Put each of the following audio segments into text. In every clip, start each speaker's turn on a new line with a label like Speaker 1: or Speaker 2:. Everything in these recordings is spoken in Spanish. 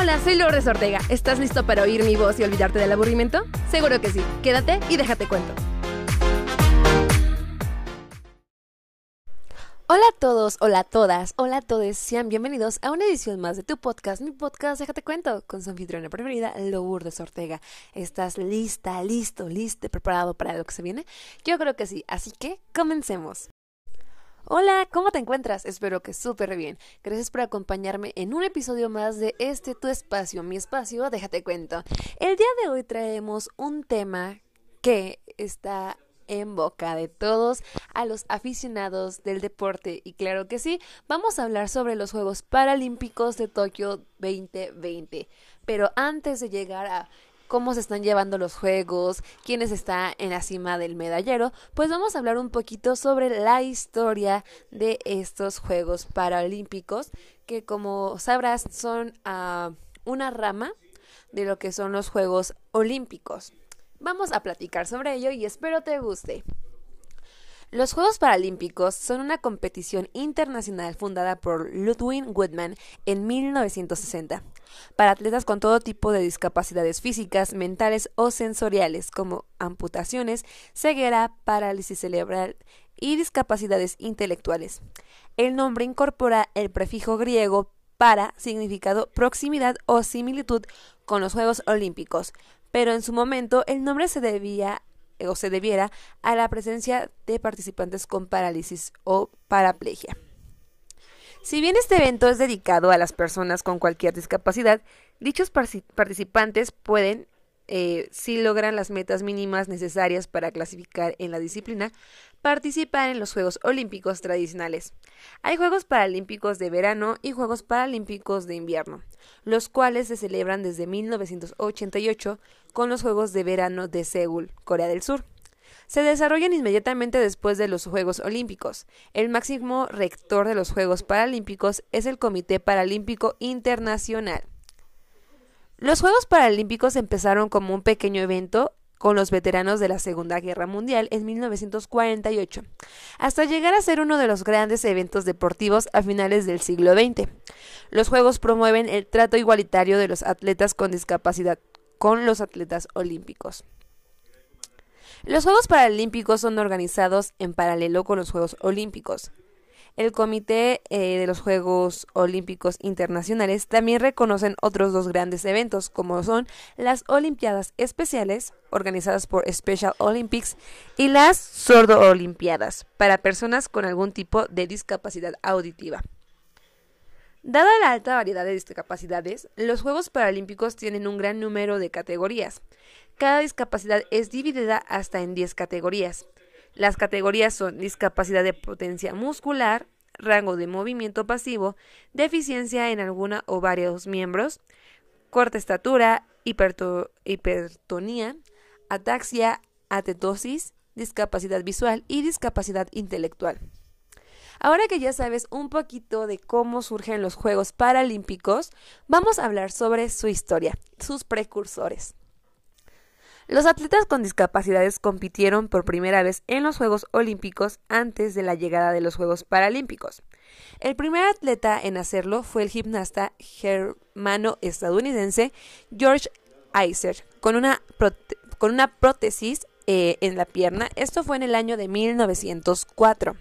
Speaker 1: Hola, soy Lourdes Ortega. ¿Estás listo para oír mi voz y olvidarte del aburrimiento? Seguro que sí. Quédate y déjate cuento. Hola a todos, hola a todas, hola a todos, sean bienvenidos a una edición más de tu podcast, mi podcast Déjate Cuento, con su anfitriona preferida, Lourdes Ortega. ¿Estás lista, listo, listo, preparado para lo que se viene? Yo creo que sí, así que comencemos. Hola, ¿cómo te encuentras? Espero que súper bien. Gracias por acompañarme en un episodio más de este tu espacio, mi espacio, déjate cuento. El día de hoy traemos un tema que está en boca de todos a los aficionados del deporte y claro que sí, vamos a hablar sobre los Juegos Paralímpicos de Tokio 2020. Pero antes de llegar a cómo se están llevando los juegos, quién está en la cima del medallero, pues vamos a hablar un poquito sobre la historia de estos Juegos Paralímpicos, que como sabrás son uh, una rama de lo que son los Juegos Olímpicos. Vamos a platicar sobre ello y espero te guste. Los Juegos Paralímpicos son una competición internacional fundada por Ludwig Woodman en 1960 para atletas con todo tipo de discapacidades físicas, mentales o sensoriales, como amputaciones, ceguera, parálisis cerebral y discapacidades intelectuales. El nombre incorpora el prefijo griego para significado proximidad o similitud con los Juegos Olímpicos, pero en su momento el nombre se debía o se debiera a la presencia de participantes con parálisis o paraplegia. Si bien este evento es dedicado a las personas con cualquier discapacidad, dichos participantes pueden, eh, si logran las metas mínimas necesarias para clasificar en la disciplina, participar en los Juegos Olímpicos tradicionales. Hay Juegos Paralímpicos de verano y Juegos Paralímpicos de invierno, los cuales se celebran desde 1988 con los Juegos de Verano de Seúl, Corea del Sur. Se desarrollan inmediatamente después de los Juegos Olímpicos. El máximo rector de los Juegos Paralímpicos es el Comité Paralímpico Internacional. Los Juegos Paralímpicos empezaron como un pequeño evento con los veteranos de la Segunda Guerra Mundial en 1948, hasta llegar a ser uno de los grandes eventos deportivos a finales del siglo XX. Los Juegos promueven el trato igualitario de los atletas con discapacidad con los atletas olímpicos. Los Juegos Paralímpicos son organizados en paralelo con los Juegos Olímpicos. El Comité eh, de los Juegos Olímpicos Internacionales también reconocen otros dos grandes eventos, como son las Olimpiadas Especiales, organizadas por Special Olympics, y las Sordo Olimpiadas, para personas con algún tipo de discapacidad auditiva. Dada la alta variedad de discapacidades, los Juegos Paralímpicos tienen un gran número de categorías. Cada discapacidad es dividida hasta en 10 categorías. Las categorías son discapacidad de potencia muscular, rango de movimiento pasivo, deficiencia en alguna o varios miembros, corta estatura, hipertonía, ataxia, atetosis, discapacidad visual y discapacidad intelectual. Ahora que ya sabes un poquito de cómo surgen los Juegos Paralímpicos, vamos a hablar sobre su historia, sus precursores. Los atletas con discapacidades compitieron por primera vez en los Juegos Olímpicos antes de la llegada de los Juegos Paralímpicos. El primer atleta en hacerlo fue el gimnasta germano-estadounidense George Iser, con una, con una prótesis eh, en la pierna. Esto fue en el año de 1904.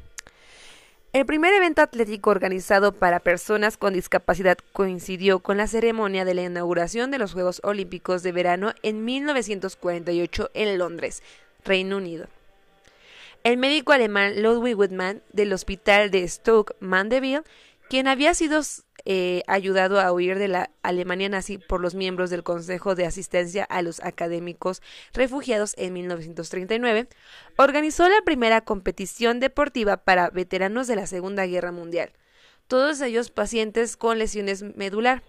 Speaker 1: El primer evento atlético organizado para personas con discapacidad coincidió con la ceremonia de la inauguración de los Juegos Olímpicos de Verano en 1948 en Londres, Reino Unido. El médico alemán Ludwig Woodman del Hospital de Stoke Mandeville, quien había sido eh, ayudado a huir de la Alemania nazi por los miembros del Consejo de Asistencia a los Académicos Refugiados en 1939, organizó la primera competición deportiva para veteranos de la Segunda Guerra Mundial, todos ellos pacientes con lesiones medular.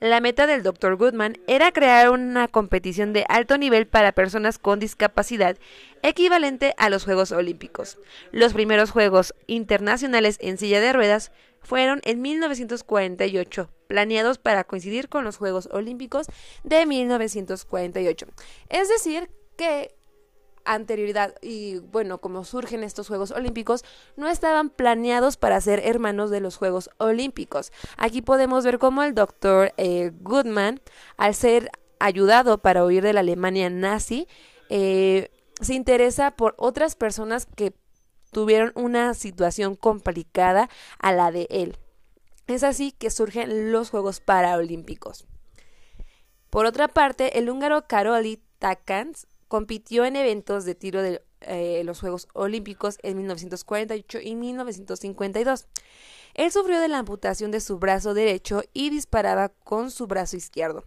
Speaker 1: La meta del Dr. Goodman era crear una competición de alto nivel para personas con discapacidad equivalente a los Juegos Olímpicos. Los primeros Juegos internacionales en silla de ruedas fueron en 1948, planeados para coincidir con los Juegos Olímpicos de 1948. Es decir, que anterioridad y bueno, como surgen estos Juegos Olímpicos, no estaban planeados para ser hermanos de los Juegos Olímpicos. Aquí podemos ver cómo el doctor eh, Goodman, al ser ayudado para huir de la Alemania nazi, eh, se interesa por otras personas que tuvieron una situación complicada a la de él. Es así que surgen los Juegos Paralímpicos. Por otra parte, el húngaro Karoli Takans compitió en eventos de tiro de eh, los Juegos Olímpicos en 1948 y 1952. Él sufrió de la amputación de su brazo derecho y disparaba con su brazo izquierdo.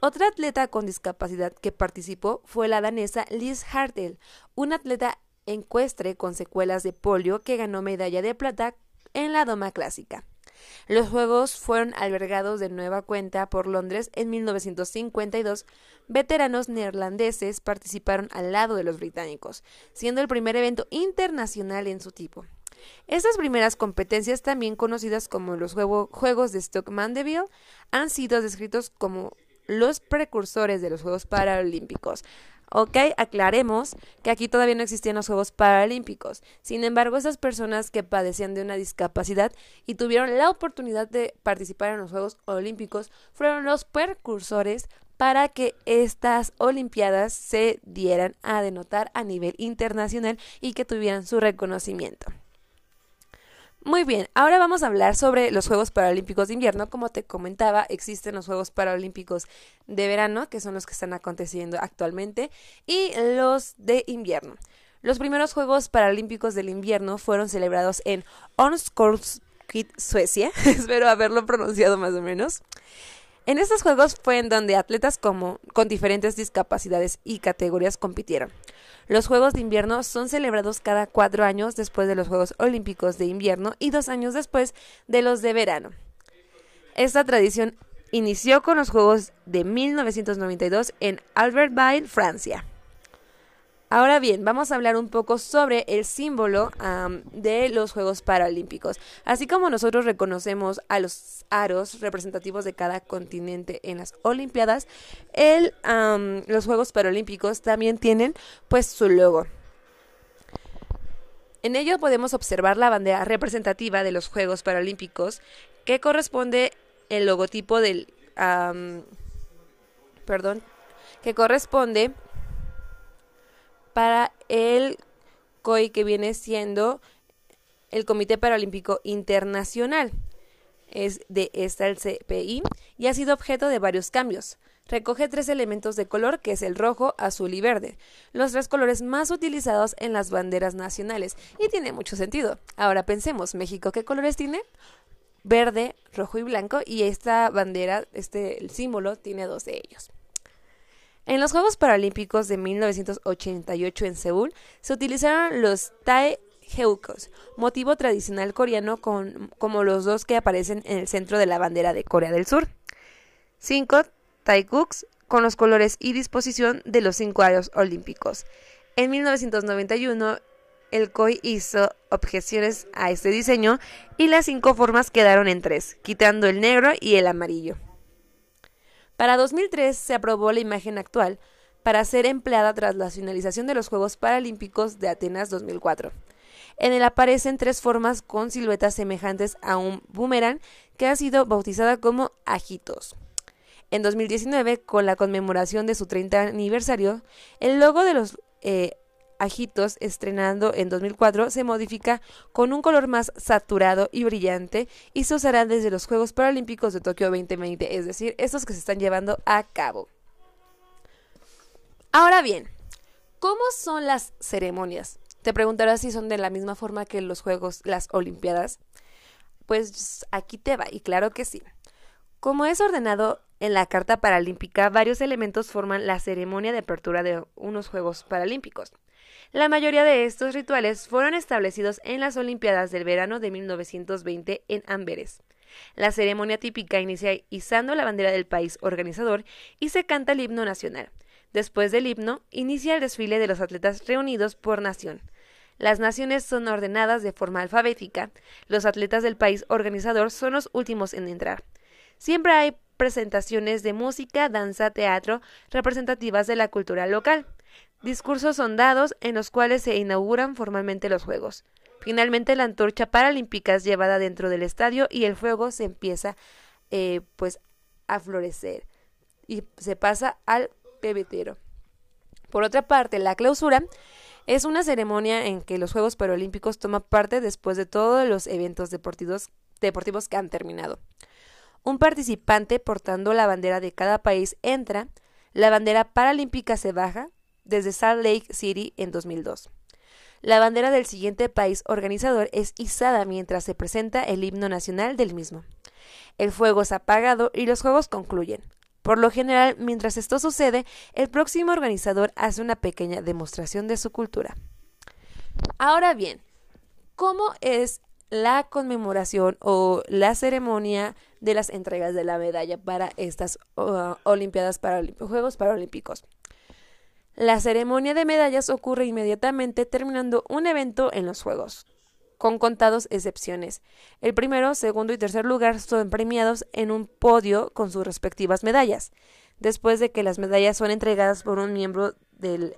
Speaker 1: Otra atleta con discapacidad que participó fue la danesa Liz Hartel, una atleta encuestre con secuelas de polio que ganó medalla de plata en la doma clásica. Los Juegos fueron albergados de nueva cuenta por Londres en 1952. Veteranos neerlandeses participaron al lado de los británicos, siendo el primer evento internacional en su tipo. Estas primeras competencias, también conocidas como los Juegos de Stoke Mandeville, han sido descritos como los precursores de los Juegos Paralímpicos. Ok, aclaremos que aquí todavía no existían los Juegos Paralímpicos. Sin embargo, esas personas que padecían de una discapacidad y tuvieron la oportunidad de participar en los Juegos Olímpicos fueron los precursores para que estas Olimpiadas se dieran a denotar a nivel internacional y que tuvieran su reconocimiento. Muy bien, ahora vamos a hablar sobre los Juegos Paralímpicos de Invierno. Como te comentaba, existen los Juegos Paralímpicos de verano, que son los que están aconteciendo actualmente, y los de invierno. Los primeros Juegos Paralímpicos del Invierno fueron celebrados en Onskolskit, Suecia. Espero haberlo pronunciado más o menos. En estos Juegos fue en donde atletas como, con diferentes discapacidades y categorías compitieron. Los Juegos de Invierno son celebrados cada cuatro años después de los Juegos Olímpicos de Invierno y dos años después de los de verano. Esta tradición inició con los Juegos de 1992 en Albertville, Francia. Ahora bien, vamos a hablar un poco sobre el símbolo de los Juegos Paralímpicos. Así como nosotros reconocemos a los aros representativos de cada continente en las Olimpiadas, los Juegos Paralímpicos también tienen pues su logo. En ello podemos observar la bandera representativa de los Juegos Paralímpicos que corresponde el logotipo del... perdón, que corresponde para el COI que viene siendo el Comité Paralímpico Internacional. Es de esta el CPI y ha sido objeto de varios cambios. Recoge tres elementos de color que es el rojo, azul y verde, los tres colores más utilizados en las banderas nacionales y tiene mucho sentido. Ahora pensemos, México, ¿qué colores tiene? Verde, rojo y blanco y esta bandera, este el símbolo tiene dos de ellos. En los Juegos Paralímpicos de 1988 en Seúl se utilizaron los Tae Heukos, motivo tradicional coreano con, como los dos que aparecen en el centro de la bandera de Corea del Sur. Cinco Taekuks con los colores y disposición de los cinco aros olímpicos. En 1991 el COI hizo objeciones a este diseño y las cinco formas quedaron en tres, quitando el negro y el amarillo. Para 2003 se aprobó la imagen actual para ser empleada tras la finalización de los Juegos Paralímpicos de Atenas 2004. En él aparecen tres formas con siluetas semejantes a un boomerang que ha sido bautizada como ajitos. En 2019, con la conmemoración de su 30 aniversario, el logo de los eh, Ajitos, estrenando en 2004, se modifica con un color más saturado y brillante y se usará desde los Juegos Paralímpicos de Tokio 2020, es decir, estos que se están llevando a cabo. Ahora bien, ¿cómo son las ceremonias? Te preguntarás si son de la misma forma que los Juegos, las Olimpiadas. Pues aquí te va, y claro que sí. Como es ordenado en la Carta Paralímpica, varios elementos forman la ceremonia de apertura de unos Juegos Paralímpicos. La mayoría de estos rituales fueron establecidos en las Olimpiadas del verano de 1920 en Amberes. La ceremonia típica inicia izando la bandera del país organizador y se canta el himno nacional. Después del himno, inicia el desfile de los atletas reunidos por nación. Las naciones son ordenadas de forma alfabética. Los atletas del país organizador son los últimos en entrar. Siempre hay presentaciones de música, danza, teatro representativas de la cultura local. Discursos son dados en los cuales se inauguran formalmente los Juegos. Finalmente la antorcha paralímpica es llevada dentro del estadio y el fuego se empieza eh, pues a florecer y se pasa al pebetero. Por otra parte, la clausura es una ceremonia en que los Juegos Paralímpicos toman parte después de todos los eventos deportivos, deportivos que han terminado. Un participante portando la bandera de cada país entra, la bandera paralímpica se baja desde Salt Lake City en 2002. La bandera del siguiente país organizador es izada mientras se presenta el himno nacional del mismo. El fuego es apagado y los juegos concluyen. Por lo general, mientras esto sucede, el próximo organizador hace una pequeña demostración de su cultura. Ahora bien, ¿cómo es la conmemoración o la ceremonia de las entregas de la medalla para estas uh, Olimpiadas Juegos Paralímpicos? La ceremonia de medallas ocurre inmediatamente terminando un evento en los Juegos, con contados excepciones. El primero, segundo y tercer lugar son premiados en un podio con sus respectivas medallas. Después de que las medallas son entregadas por un miembro del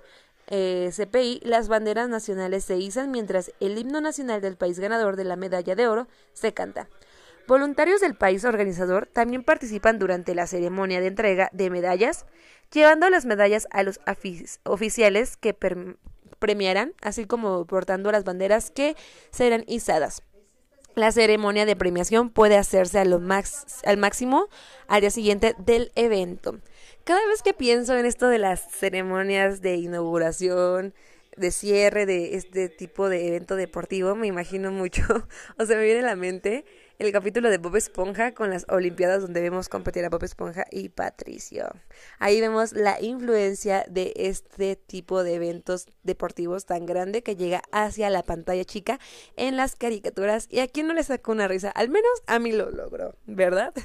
Speaker 1: eh, CPI, las banderas nacionales se izan mientras el himno nacional del país ganador de la medalla de oro se canta. Voluntarios del país organizador también participan durante la ceremonia de entrega de medallas, llevando las medallas a los oficiales que premiarán, así como portando las banderas que serán izadas. La ceremonia de premiación puede hacerse al máximo al día siguiente del evento. Cada vez que pienso en esto de las ceremonias de inauguración, de cierre de este tipo de evento deportivo, me imagino mucho, o se me viene a la mente el capítulo de Bob Esponja con las Olimpiadas donde vemos competir a Bob Esponja y Patricio. Ahí vemos la influencia de este tipo de eventos deportivos tan grande que llega hacia la pantalla chica en las caricaturas y a quien no le sacó una risa, al menos a mí lo logró, ¿verdad?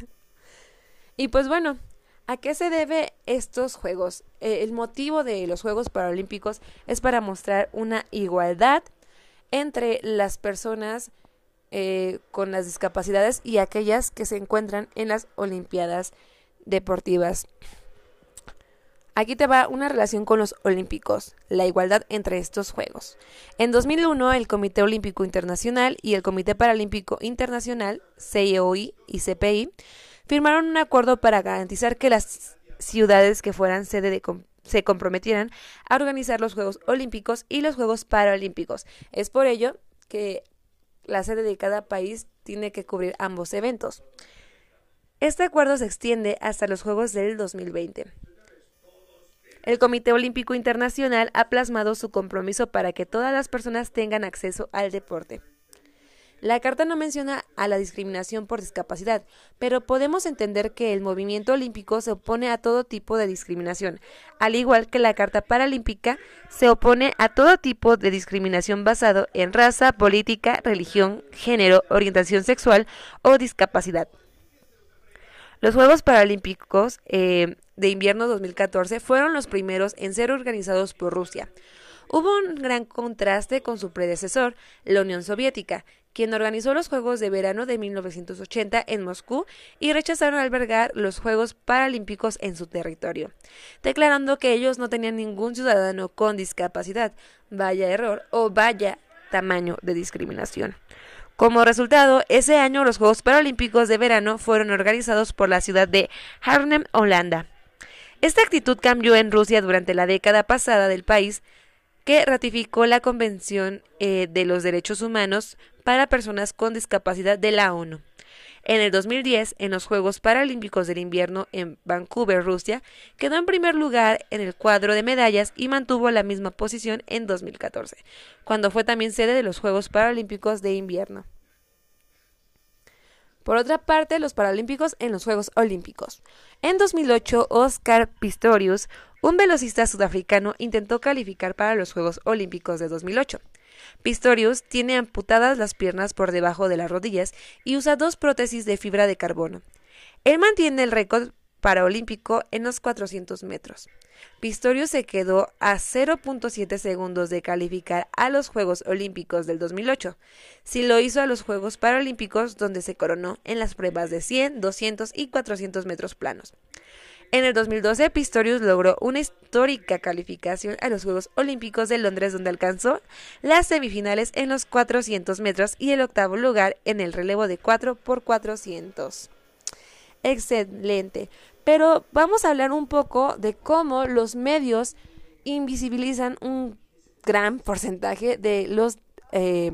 Speaker 1: Y pues bueno, ¿A qué se debe estos Juegos? Eh, el motivo de los Juegos Paralímpicos es para mostrar una igualdad entre las personas eh, con las discapacidades y aquellas que se encuentran en las Olimpiadas Deportivas. Aquí te va una relación con los Olímpicos, la igualdad entre estos Juegos. En 2001, el Comité Olímpico Internacional y el Comité Paralímpico Internacional, CIOI y CPI, firmaron un acuerdo para garantizar que las ciudades que fueran sede de se comprometieran a organizar los Juegos Olímpicos y los Juegos Paralímpicos. Es por ello que la sede de cada país tiene que cubrir ambos eventos. Este acuerdo se extiende hasta los Juegos del 2020. El Comité Olímpico Internacional ha plasmado su compromiso para que todas las personas tengan acceso al deporte. La carta no menciona a la discriminación por discapacidad, pero podemos entender que el movimiento olímpico se opone a todo tipo de discriminación, al igual que la Carta Paralímpica se opone a todo tipo de discriminación basado en raza, política, religión, género, orientación sexual o discapacidad. Los Juegos Paralímpicos eh, de invierno 2014 fueron los primeros en ser organizados por Rusia. Hubo un gran contraste con su predecesor, la Unión Soviética, quien organizó los Juegos de Verano de 1980 en Moscú y rechazaron albergar los Juegos Paralímpicos en su territorio, declarando que ellos no tenían ningún ciudadano con discapacidad. Vaya error o vaya tamaño de discriminación. Como resultado, ese año los Juegos Paralímpicos de Verano fueron organizados por la ciudad de Arnhem, Holanda. Esta actitud cambió en Rusia durante la década pasada del país, que ratificó la Convención eh, de los Derechos Humanos para Personas con Discapacidad de la ONU. En el 2010, en los Juegos Paralímpicos del Invierno en Vancouver, Rusia, quedó en primer lugar en el cuadro de medallas y mantuvo la misma posición en 2014, cuando fue también sede de los Juegos Paralímpicos de Invierno. Por otra parte, los Paralímpicos en los Juegos Olímpicos. En 2008, Oscar Pistorius, un velocista sudafricano, intentó calificar para los Juegos Olímpicos de 2008. Pistorius tiene amputadas las piernas por debajo de las rodillas y usa dos prótesis de fibra de carbono. Él mantiene el récord paraolímpico en los 400 metros. Pistorius se quedó a 0.7 segundos de calificar a los Juegos Olímpicos del 2008, si lo hizo a los Juegos Paralímpicos donde se coronó en las pruebas de 100, 200 y 400 metros planos. En el 2012, Pistorius logró una histórica calificación a los Juegos Olímpicos de Londres, donde alcanzó las semifinales en los 400 metros y el octavo lugar en el relevo de 4 por 400. Excelente. Pero vamos a hablar un poco de cómo los medios invisibilizan un gran porcentaje de los eh,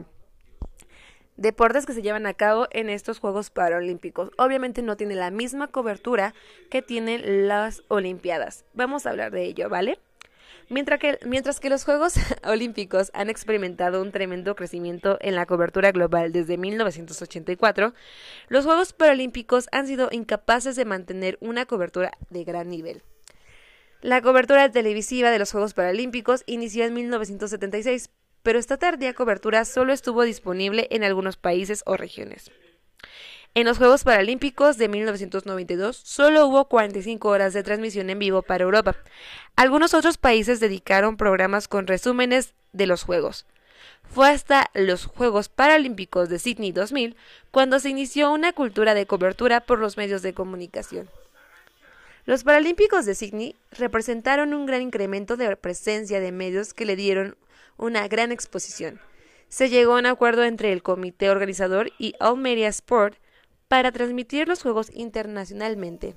Speaker 1: deportes que se llevan a cabo en estos Juegos Paralímpicos. Obviamente no tiene la misma cobertura que tienen las Olimpiadas. Vamos a hablar de ello, ¿vale? Mientras que, mientras que los Juegos Olímpicos han experimentado un tremendo crecimiento en la cobertura global desde 1984, los Juegos Paralímpicos han sido incapaces de mantener una cobertura de gran nivel. La cobertura televisiva de los Juegos Paralímpicos inició en 1976, pero esta tardía cobertura solo estuvo disponible en algunos países o regiones. En los Juegos Paralímpicos de 1992 solo hubo 45 horas de transmisión en vivo para Europa. Algunos otros países dedicaron programas con resúmenes de los Juegos. Fue hasta los Juegos Paralímpicos de Sydney 2000 cuando se inició una cultura de cobertura por los medios de comunicación. Los Paralímpicos de Sydney representaron un gran incremento de presencia de medios que le dieron una gran exposición. Se llegó a un acuerdo entre el comité organizador y All Media Sport para transmitir los Juegos internacionalmente.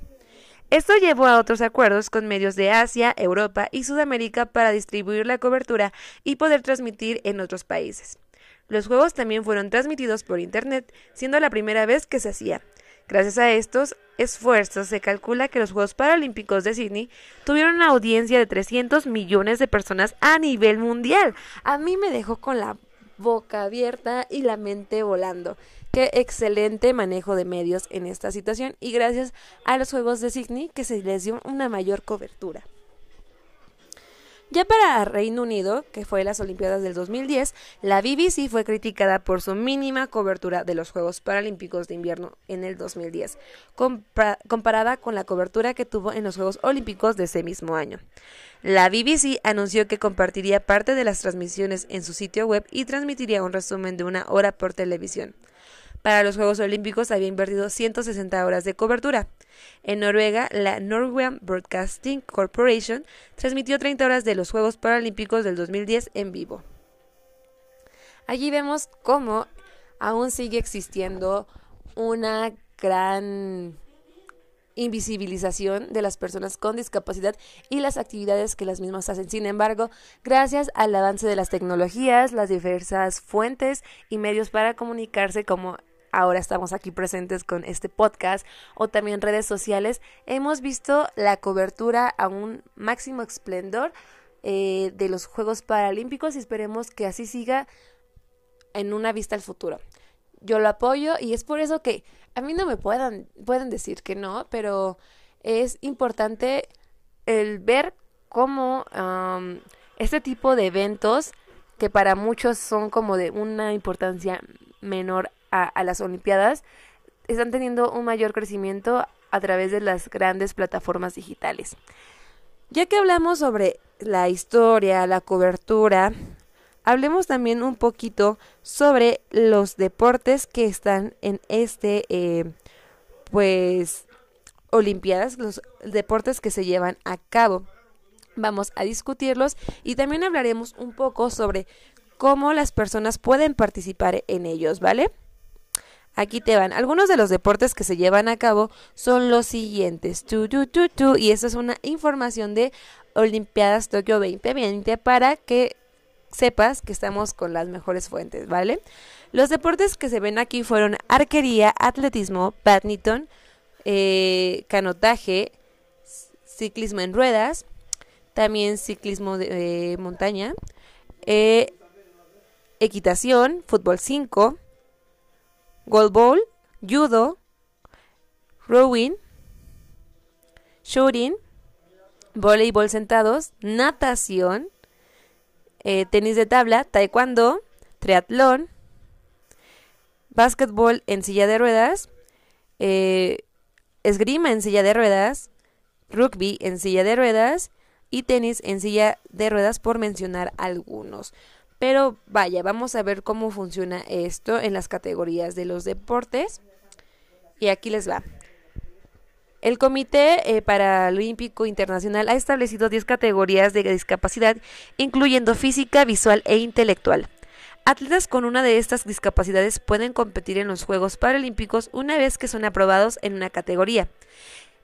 Speaker 1: Esto llevó a otros acuerdos con medios de Asia, Europa y Sudamérica para distribuir la cobertura y poder transmitir en otros países. Los Juegos también fueron transmitidos por Internet, siendo la primera vez que se hacía. Gracias a estos esfuerzos, se calcula que los Juegos Paralímpicos de Sydney tuvieron una audiencia de 300 millones de personas a nivel mundial. A mí me dejó con la boca abierta y la mente volando. Qué excelente manejo de medios en esta situación y gracias a los Juegos de Sydney que se les dio una mayor cobertura. Ya para Reino Unido, que fue las Olimpiadas del 2010, la BBC fue criticada por su mínima cobertura de los Juegos Paralímpicos de Invierno en el 2010, comparada con la cobertura que tuvo en los Juegos Olímpicos de ese mismo año. La BBC anunció que compartiría parte de las transmisiones en su sitio web y transmitiría un resumen de una hora por televisión. Para los Juegos Olímpicos había invertido 160 horas de cobertura. En Noruega, la Norwegian Broadcasting Corporation transmitió 30 horas de los Juegos Paralímpicos del 2010 en vivo. Allí vemos cómo aún sigue existiendo una gran invisibilización de las personas con discapacidad y las actividades que las mismas hacen. Sin embargo, gracias al avance de las tecnologías, las diversas fuentes y medios para comunicarse como ahora estamos aquí presentes con este podcast o también redes sociales, hemos visto la cobertura a un máximo esplendor eh, de los Juegos Paralímpicos y esperemos que así siga en una vista al futuro. Yo lo apoyo y es por eso que a mí no me puedan, pueden decir que no, pero es importante el ver cómo este tipo de eventos que para muchos son como de una importancia menor a, las Olimpiadas están teniendo un mayor crecimiento a través de las grandes plataformas digitales. Ya que hablamos sobre la historia, la cobertura, hablemos también un poquito sobre los deportes que están en este, eh, pues, Olimpiadas, los deportes que se llevan a cabo. Vamos a discutirlos y también hablaremos un poco sobre cómo las personas pueden participar en ellos, ¿vale? Aquí te van. Algunos de los deportes que se llevan a cabo son los siguientes. Tu, tu, tu, tu, y esta es una información de Olimpiadas Tokio 2020 para que sepas que estamos con las mejores fuentes, ¿vale? Los deportes que se ven aquí fueron arquería, atletismo, badminton, eh, canotaje, ciclismo en ruedas, también ciclismo de montaña, eh, equitación, fútbol 5, goalball, judo, rowing, shooting, voleibol sentados, natación, eh, tenis de tabla, taekwondo, triatlón, básquetbol en silla de ruedas, eh, esgrima en silla de ruedas, rugby en silla de ruedas y tenis en silla de ruedas por mencionar algunos. Pero vaya, vamos a ver cómo funciona esto en las categorías de los deportes. Y aquí les va. El Comité eh, Paralímpico Internacional ha establecido 10 categorías de discapacidad, incluyendo física, visual e intelectual. Atletas con una de estas discapacidades pueden competir en los Juegos Paralímpicos una vez que son aprobados en una categoría.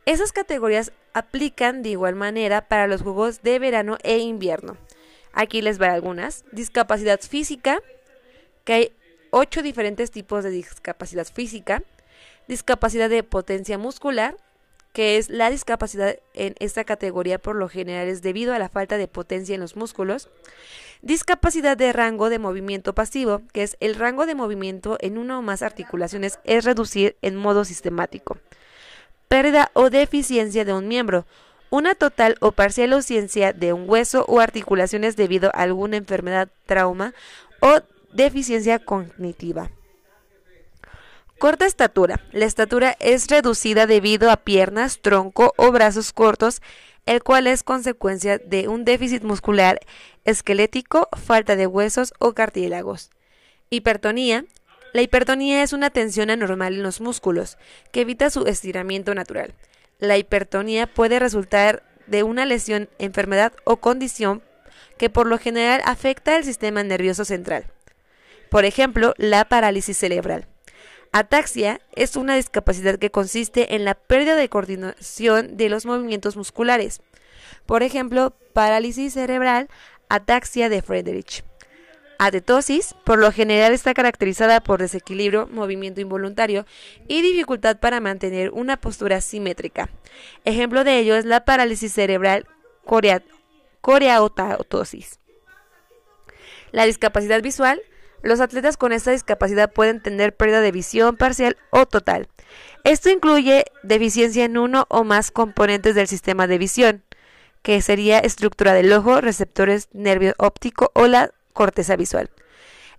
Speaker 1: Esas categorías aplican de igual manera para los Juegos de verano e invierno. Aquí les va algunas. Discapacidad física, que hay ocho diferentes tipos de discapacidad física. Discapacidad de potencia muscular, que es la discapacidad en esta categoría por lo general es debido a la falta de potencia en los músculos. Discapacidad de rango de movimiento pasivo, que es el rango de movimiento en una o más articulaciones es reducir en modo sistemático. Pérdida o deficiencia de un miembro, una total o parcial ausencia de un hueso o articulaciones debido a alguna enfermedad, trauma o deficiencia cognitiva. Corta estatura. La estatura es reducida debido a piernas, tronco o brazos cortos, el cual es consecuencia de un déficit muscular, esquelético, falta de huesos o cartílagos. Hipertonía. La hipertonía es una tensión anormal en los músculos, que evita su estiramiento natural. La hipertonía puede resultar de una lesión, enfermedad o condición que por lo general afecta al sistema nervioso central. Por ejemplo, la parálisis cerebral. Ataxia es una discapacidad que consiste en la pérdida de coordinación de los movimientos musculares. Por ejemplo, parálisis cerebral, ataxia de Friedrich. Atetosis, por lo general, está caracterizada por desequilibrio, movimiento involuntario y dificultad para mantener una postura simétrica. Ejemplo de ello es la parálisis cerebral coreatosis. La discapacidad visual los atletas con esta discapacidad pueden tener pérdida de visión parcial o total. Esto incluye deficiencia en uno o más componentes del sistema de visión, que sería estructura del ojo, receptores nervio óptico o la corteza visual.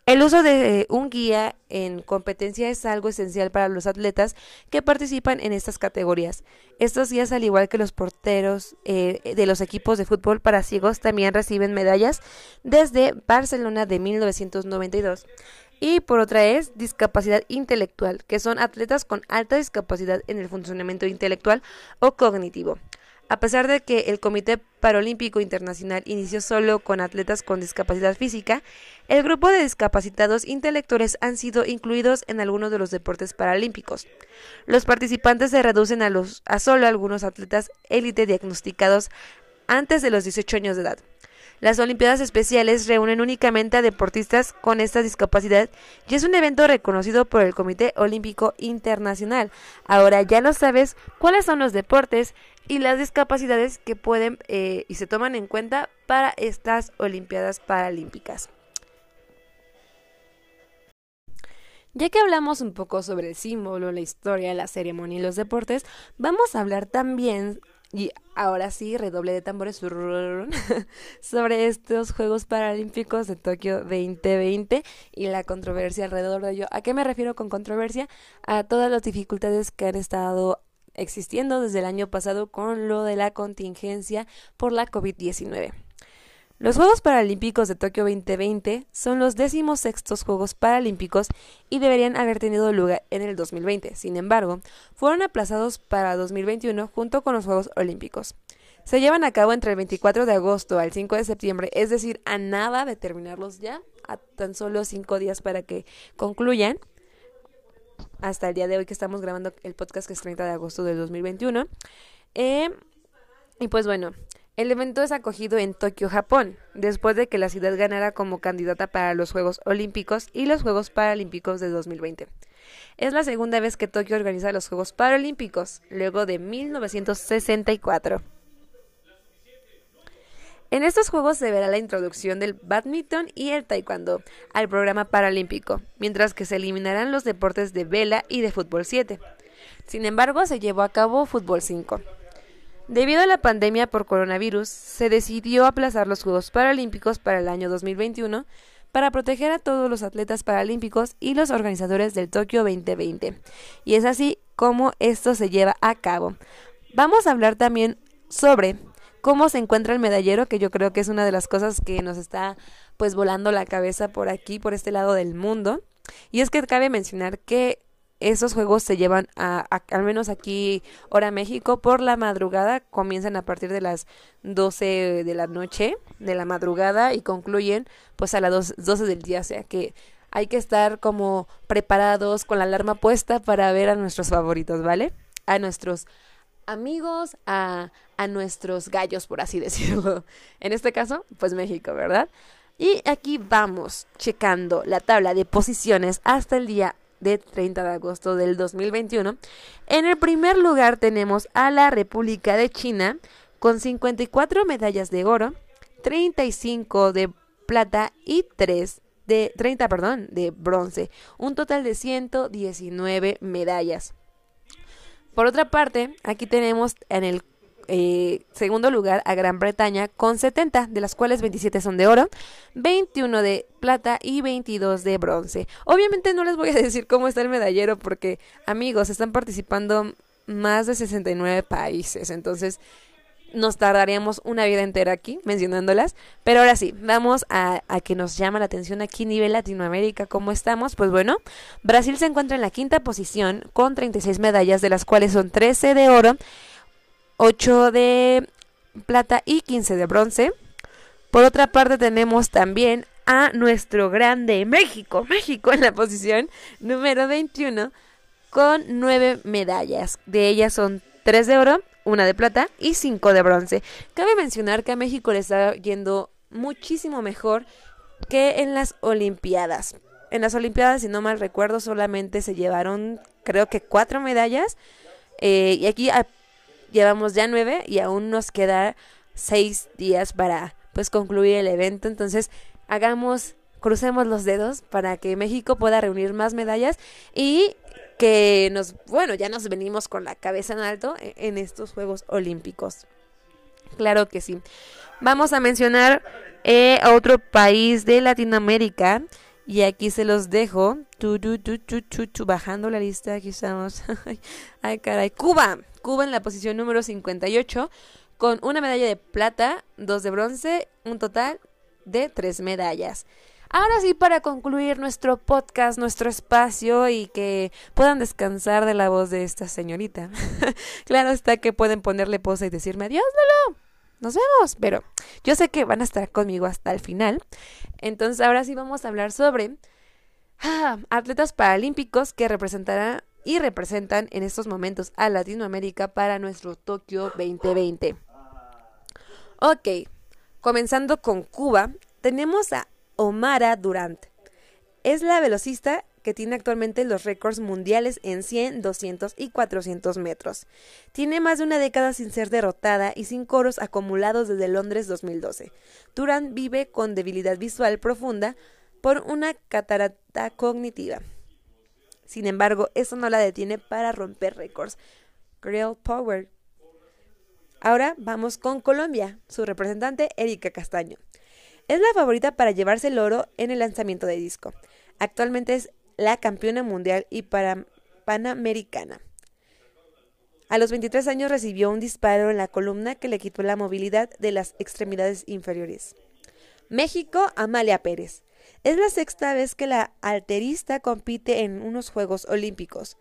Speaker 1: El uso de un guía en competencia es algo esencial para los atletas que participan en estas categorías. Estos guías, al igual que los porteros eh, de los equipos de fútbol para ciegos, también reciben medallas desde Barcelona de 1992. Y por otra es discapacidad intelectual, que son atletas con alta discapacidad en el funcionamiento intelectual o cognitivo. A pesar de que el Comité Paralímpico Internacional inició solo con atletas con discapacidad física, el grupo de discapacitados intelectuales han sido incluidos en algunos de los deportes paralímpicos. Los participantes se reducen a, a solo algunos atletas élite diagnosticados antes de los 18 años de edad. Las Olimpiadas Especiales reúnen únicamente a deportistas con esta discapacidad y es un evento reconocido por el Comité Olímpico Internacional. Ahora ya no sabes cuáles son los deportes y las discapacidades que pueden eh, y se toman en cuenta para estas Olimpiadas Paralímpicas. Ya que hablamos un poco sobre el símbolo, la historia, la ceremonia y los deportes, vamos a hablar también y ahora sí, redoble de tambores sobre estos Juegos Paralímpicos de Tokio 2020 y la controversia alrededor de ello. ¿A qué me refiero con controversia? A todas las dificultades que han estado existiendo desde el año pasado con lo de la contingencia por la COVID-19. Los Juegos Paralímpicos de Tokio 2020 son los décimos sextos Juegos Paralímpicos y deberían haber tenido lugar en el 2020. Sin embargo, fueron aplazados para 2021 junto con los Juegos Olímpicos. Se llevan a cabo entre el 24 de agosto al 5 de septiembre, es decir, a nada de terminarlos ya, a tan solo cinco días para que concluyan. Hasta el día de hoy que estamos grabando el podcast que es 30 de agosto del 2021. Eh, y pues bueno, el evento es acogido en Tokio, Japón, después de que la ciudad ganara como candidata para los Juegos Olímpicos y los Juegos Paralímpicos de 2020. Es la segunda vez que Tokio organiza los Juegos Paralímpicos, luego de 1964. En estos Juegos se verá la introducción del badminton y el taekwondo al programa paralímpico, mientras que se eliminarán los deportes de vela y de fútbol 7. Sin embargo, se llevó a cabo fútbol 5. Debido a la pandemia por coronavirus, se decidió aplazar los Juegos Paralímpicos para el año 2021 para proteger a todos los atletas paralímpicos y los organizadores del Tokio 2020. Y es así como esto se lleva a cabo. Vamos a hablar también sobre cómo se encuentra el medallero, que yo creo que es una de las cosas que nos está pues volando la cabeza por aquí, por este lado del mundo. Y es que cabe mencionar que esos juegos se llevan a, al menos aquí, hora México, por la madrugada. Comienzan a partir de las 12 de la noche, de la madrugada, y concluyen pues a las 12 del día. O sea que hay que estar como preparados con la alarma puesta para ver a nuestros favoritos, ¿vale? A nuestros amigos, a, a nuestros gallos, por así decirlo. En este caso, pues México, ¿verdad? Y aquí vamos checando la tabla de posiciones hasta el día de 30 de agosto del 2021. En el primer lugar tenemos a la República de China con 54 medallas de oro, 35 de plata y 3 de 30, perdón, de bronce, un total de 119 medallas. Por otra parte, aquí tenemos en el eh, segundo lugar a Gran Bretaña con 70, de las cuales 27 son de oro, 21 de plata y 22 de bronce. Obviamente no les voy a decir cómo está el medallero porque amigos, están participando más de 69 países, entonces nos tardaríamos una vida entera aquí mencionándolas. Pero ahora sí, vamos a, a, que nos llama la atención aquí nivel Latinoamérica, ¿cómo estamos? Pues bueno, Brasil se encuentra en la quinta posición con 36 medallas, de las cuales son 13 de oro 8 de plata y 15 de bronce. Por otra parte tenemos también a nuestro grande México, México en la posición número 21 con 9 medallas. De ellas son 3 de oro, 1 de plata y 5 de bronce. Cabe mencionar que a México le está yendo muchísimo mejor que en las Olimpiadas. En las Olimpiadas, si no mal recuerdo, solamente se llevaron creo que 4 medallas. Eh, y aquí llevamos ya nueve y aún nos queda seis días para pues concluir el evento. Entonces, hagamos, crucemos los dedos para que México pueda reunir más medallas y que nos, bueno, ya nos venimos con la cabeza en alto e, en estos Juegos Olímpicos. Claro que sí. Vamos a mencionar eh, a otro país de Latinoamérica y aquí se los dejo. Tu, tu, tu, bajando la lista, aquí estamos. Ay, caray. Cuba. Cuba en la posición número 58 con una medalla de plata, dos de bronce, un total de tres medallas. Ahora sí, para concluir nuestro podcast, nuestro espacio y que puedan descansar de la voz de esta señorita. claro está que pueden ponerle posa y decirme adiós, Lolo nos vemos. Pero yo sé que van a estar conmigo hasta el final. Entonces ahora sí vamos a hablar sobre ah, atletas paralímpicos que representarán y representan en estos momentos a Latinoamérica para nuestro Tokio 2020. Ok, comenzando con Cuba, tenemos a Omara Durant. Es la velocista que tiene actualmente los récords mundiales en 100, 200 y 400 metros. Tiene más de una década sin ser derrotada y sin coros acumulados desde Londres 2012. Durant vive con debilidad visual profunda por una catarata cognitiva. Sin embargo, eso no la detiene para romper récords. Girl Power. Ahora vamos con Colombia, su representante Erika Castaño. Es la favorita para llevarse el oro en el lanzamiento de disco. Actualmente es la campeona mundial y panamericana. A los 23 años recibió un disparo en la columna que le quitó la movilidad de las extremidades inferiores. México, Amalia Pérez. Es la sexta vez que la alterista compite en unos Juegos Olímpicos.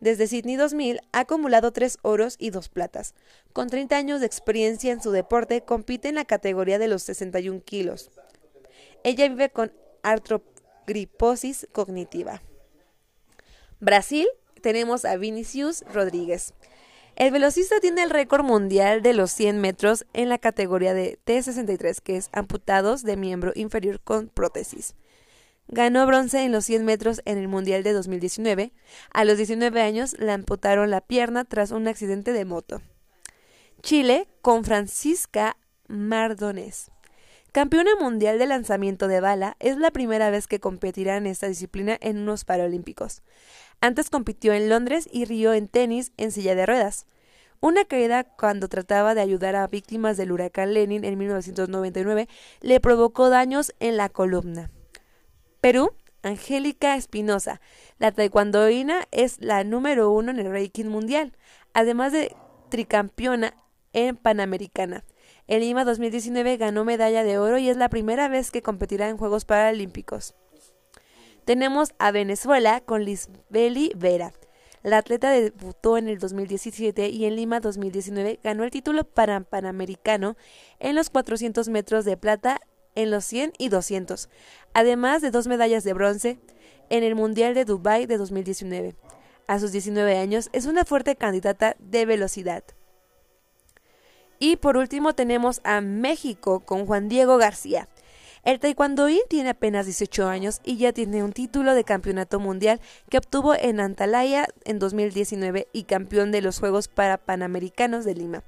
Speaker 1: Desde Sydney 2000 ha acumulado tres oros y dos platas. Con 30 años de experiencia en su deporte, compite en la categoría de los 61 kilos. Ella vive con artro griposis cognitiva. Brasil, tenemos a Vinicius Rodríguez. El velocista tiene el récord mundial de los 100 metros en la categoría de T63, que es amputados de miembro inferior con prótesis. Ganó bronce en los 100 metros en el Mundial de 2019. A los 19 años le amputaron la pierna tras un accidente de moto. Chile con Francisca Mardones. Campeona mundial de lanzamiento de bala, es la primera vez que competirá en esta disciplina en unos Paralímpicos. Antes compitió en Londres y Río en tenis en silla de ruedas. Una caída cuando trataba de ayudar a víctimas del huracán Lenin en 1999 le provocó daños en la columna. Perú, Angélica Espinosa. La taekwondoína es la número uno en el ranking mundial, además de tricampeona en Panamericana. En Lima 2019 ganó medalla de oro y es la primera vez que competirá en Juegos Paralímpicos. Tenemos a Venezuela con Lisbeli Vera. La atleta debutó en el 2017 y en Lima 2019 ganó el título para panamericano en los 400 metros de plata en los 100 y 200, además de dos medallas de bronce en el Mundial de Dubái de 2019. A sus 19 años es una fuerte candidata de velocidad. Y por último tenemos a México con Juan Diego García. El taekwondoín tiene apenas 18 años y ya tiene un título de campeonato mundial que obtuvo en Antalya en 2019 y campeón de los Juegos para Panamericanos de Lima.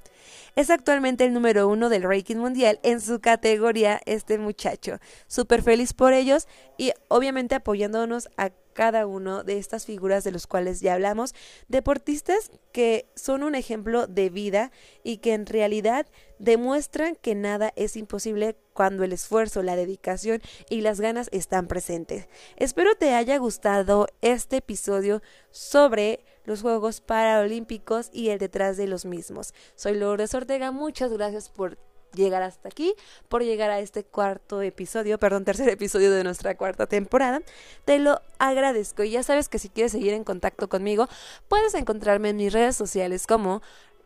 Speaker 1: Es actualmente el número uno del ranking mundial en su categoría este muchacho. Súper feliz por ellos y obviamente apoyándonos a cada uno de estas figuras de los cuales ya hablamos, deportistas que son un ejemplo de vida y que en realidad demuestran que nada es imposible cuando el esfuerzo, la dedicación y las ganas están presentes. Espero te haya gustado este episodio sobre los Juegos Paralímpicos y el detrás de los mismos. Soy Lourdes Ortega, muchas gracias por llegar hasta aquí, por llegar a este cuarto episodio, perdón, tercer episodio de nuestra cuarta temporada. Te lo agradezco y ya sabes que si quieres seguir en contacto conmigo, puedes encontrarme en mis redes sociales como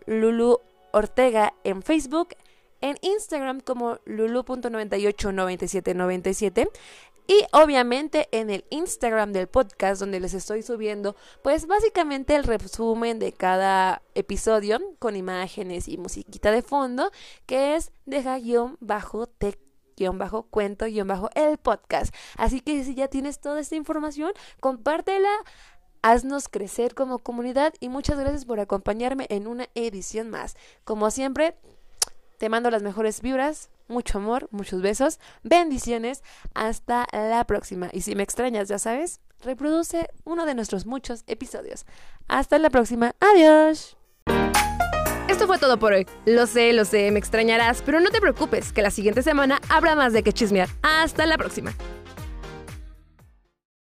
Speaker 1: Lulu Ortega en Facebook, en Instagram como lulu.989797 y obviamente en el Instagram del podcast donde les estoy subiendo pues básicamente el resumen de cada episodio con imágenes y musiquita de fondo que es deja guion bajo tech guion bajo cuento guion bajo el podcast. Así que si ya tienes toda esta información, compártela haznos crecer como comunidad y muchas gracias por acompañarme en una edición más. Como siempre, te mando las mejores vibras, mucho amor, muchos besos, bendiciones, hasta la próxima. Y si me extrañas, ya sabes, reproduce uno de nuestros muchos episodios. Hasta la próxima, adiós.
Speaker 2: Esto fue todo por hoy. Lo sé, lo sé, me extrañarás, pero no te preocupes, que la siguiente semana habrá más de que chismear. Hasta la próxima.